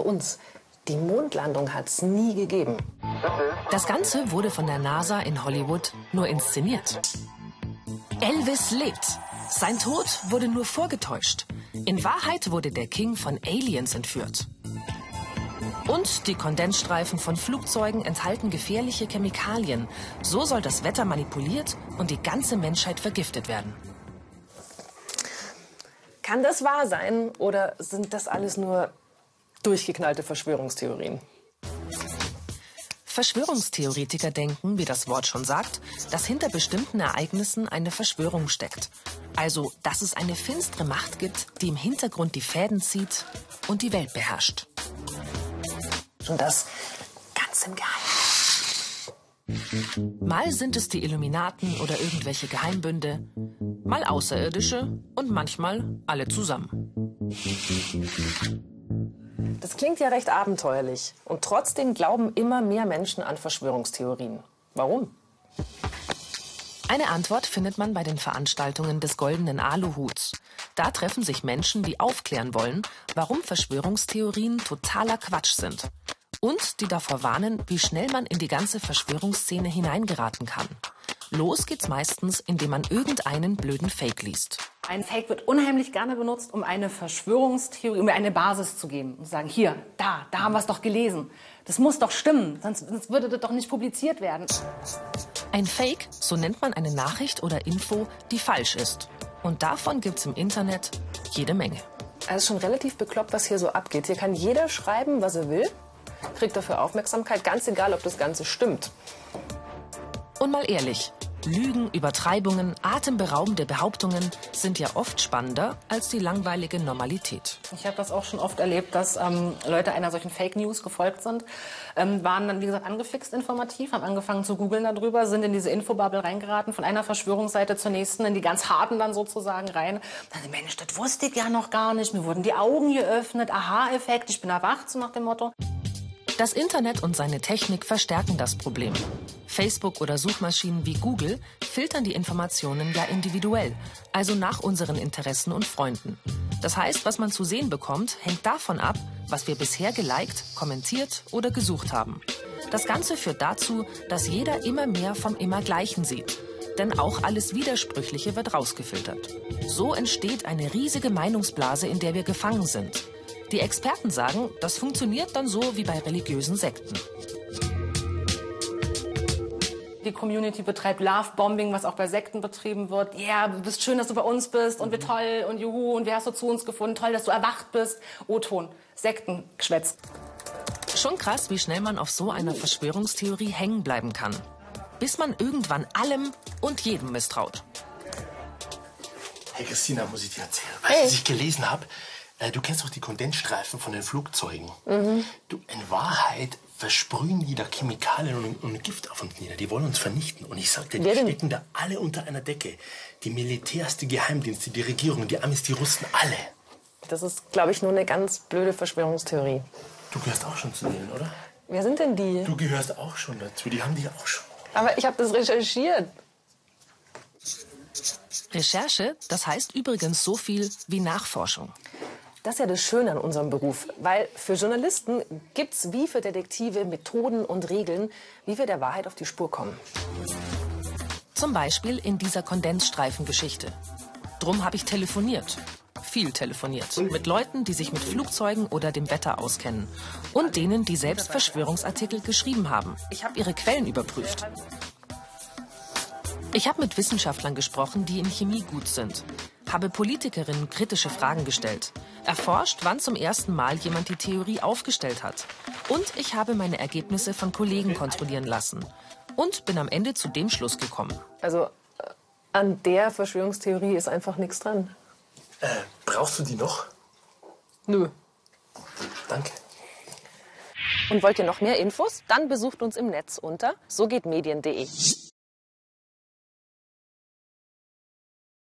uns. Die Mondlandung hat es nie gegeben. Das Ganze wurde von der NASA in Hollywood nur inszeniert. Elvis lebt. Sein Tod wurde nur vorgetäuscht. In Wahrheit wurde der King von Aliens entführt. Und die Kondensstreifen von Flugzeugen enthalten gefährliche Chemikalien. So soll das Wetter manipuliert und die ganze Menschheit vergiftet werden. Kann das wahr sein oder sind das alles nur durchgeknallte Verschwörungstheorien? Verschwörungstheoretiker denken, wie das Wort schon sagt, dass hinter bestimmten Ereignissen eine Verschwörung steckt. Also, dass es eine finstere Macht gibt, die im Hintergrund die Fäden zieht und die Welt beherrscht. Und das ganz im Geheimen. Mal sind es die Illuminaten oder irgendwelche Geheimbünde, mal Außerirdische und manchmal alle zusammen. Das klingt ja recht abenteuerlich. Und trotzdem glauben immer mehr Menschen an Verschwörungstheorien. Warum? Eine Antwort findet man bei den Veranstaltungen des Goldenen Aluhuts. Da treffen sich Menschen, die aufklären wollen, warum Verschwörungstheorien totaler Quatsch sind. Und die davor warnen, wie schnell man in die ganze Verschwörungsszene hineingeraten kann. Los geht's meistens, indem man irgendeinen blöden Fake liest. Ein Fake wird unheimlich gerne benutzt, um eine Verschwörungstheorie, um eine Basis zu geben. Und sagen, hier, da, da haben wir es doch gelesen. Das muss doch stimmen, sonst, sonst würde das doch nicht publiziert werden. Ein Fake, so nennt man eine Nachricht oder Info, die falsch ist. Und davon gibt's im Internet jede Menge. Also schon relativ bekloppt, was hier so abgeht. Hier kann jeder schreiben, was er will, kriegt dafür Aufmerksamkeit, ganz egal, ob das Ganze stimmt. Und mal ehrlich, Lügen, Übertreibungen, atemberaubende Behauptungen sind ja oft spannender als die langweilige Normalität. Ich habe das auch schon oft erlebt, dass ähm, Leute einer solchen Fake News gefolgt sind, ähm, waren dann, wie gesagt, angefixt informativ, haben angefangen zu googeln darüber, sind in diese Infobubble reingeraten, von einer Verschwörungsseite zur nächsten, in die ganz harten dann sozusagen rein. Dann, Mensch, das wusste ich ja noch gar nicht, mir wurden die Augen geöffnet, Aha-Effekt, ich bin erwacht, so nach dem Motto. Das Internet und seine Technik verstärken das Problem. Facebook oder Suchmaschinen wie Google filtern die Informationen ja individuell, also nach unseren Interessen und Freunden. Das heißt, was man zu sehen bekommt, hängt davon ab, was wir bisher geliked, kommentiert oder gesucht haben. Das Ganze führt dazu, dass jeder immer mehr vom Immergleichen sieht. Denn auch alles Widersprüchliche wird rausgefiltert. So entsteht eine riesige Meinungsblase, in der wir gefangen sind. Die Experten sagen, das funktioniert dann so wie bei religiösen Sekten. Die Community betreibt Love-Bombing, was auch bei Sekten betrieben wird. Ja, yeah, du bist schön, dass du bei uns bist und wie toll und juhu und wie hast du zu uns gefunden? Toll, dass du erwacht bist. O-Ton. Sektengeschwätz. Schon krass, wie schnell man auf so einer Verschwörungstheorie hängen bleiben kann. Bis man irgendwann allem und jedem misstraut. Hey Christina, muss ich dir erzählen, hey. was ich gelesen habe? Äh, du kennst doch die Kondensstreifen von den Flugzeugen. Mhm. Du, in Wahrheit versprühen die da Chemikalien und, und, Gift auf uns nieder. Die wollen uns vernichten. Und ich sagte, die stecken da alle unter einer Decke. Die Militärs, die Geheimdienste, die Regierung, die Amis, die Russen, alle. Das ist, glaube ich, nur eine ganz blöde Verschwörungstheorie. Du gehörst auch schon zu denen, oder? Wer sind denn die? Du gehörst auch schon dazu. Die haben dich auch schon. Aber ich habe das recherchiert. Recherche, das heißt übrigens so viel wie Nachforschung. Das ist ja das Schöne an unserem Beruf, weil für Journalisten gibt es wie für Detektive Methoden und Regeln, wie wir der Wahrheit auf die Spur kommen. Zum Beispiel in dieser Kondensstreifengeschichte. Drum habe ich telefoniert. Viel telefoniert. Mit Leuten, die sich mit Flugzeugen oder dem Wetter auskennen. Und denen, die selbst Verschwörungsartikel geschrieben haben. Ich habe ihre Quellen überprüft. Ich habe mit Wissenschaftlern gesprochen, die in Chemie gut sind habe Politikerinnen kritische Fragen gestellt, erforscht, wann zum ersten Mal jemand die Theorie aufgestellt hat. Und ich habe meine Ergebnisse von Kollegen kontrollieren lassen. Und bin am Ende zu dem Schluss gekommen. Also äh, an der Verschwörungstheorie ist einfach nichts dran. Äh, brauchst du die noch? Nö. Danke. Und wollt ihr noch mehr Infos? Dann besucht uns im Netz unter sogehtmedien.de.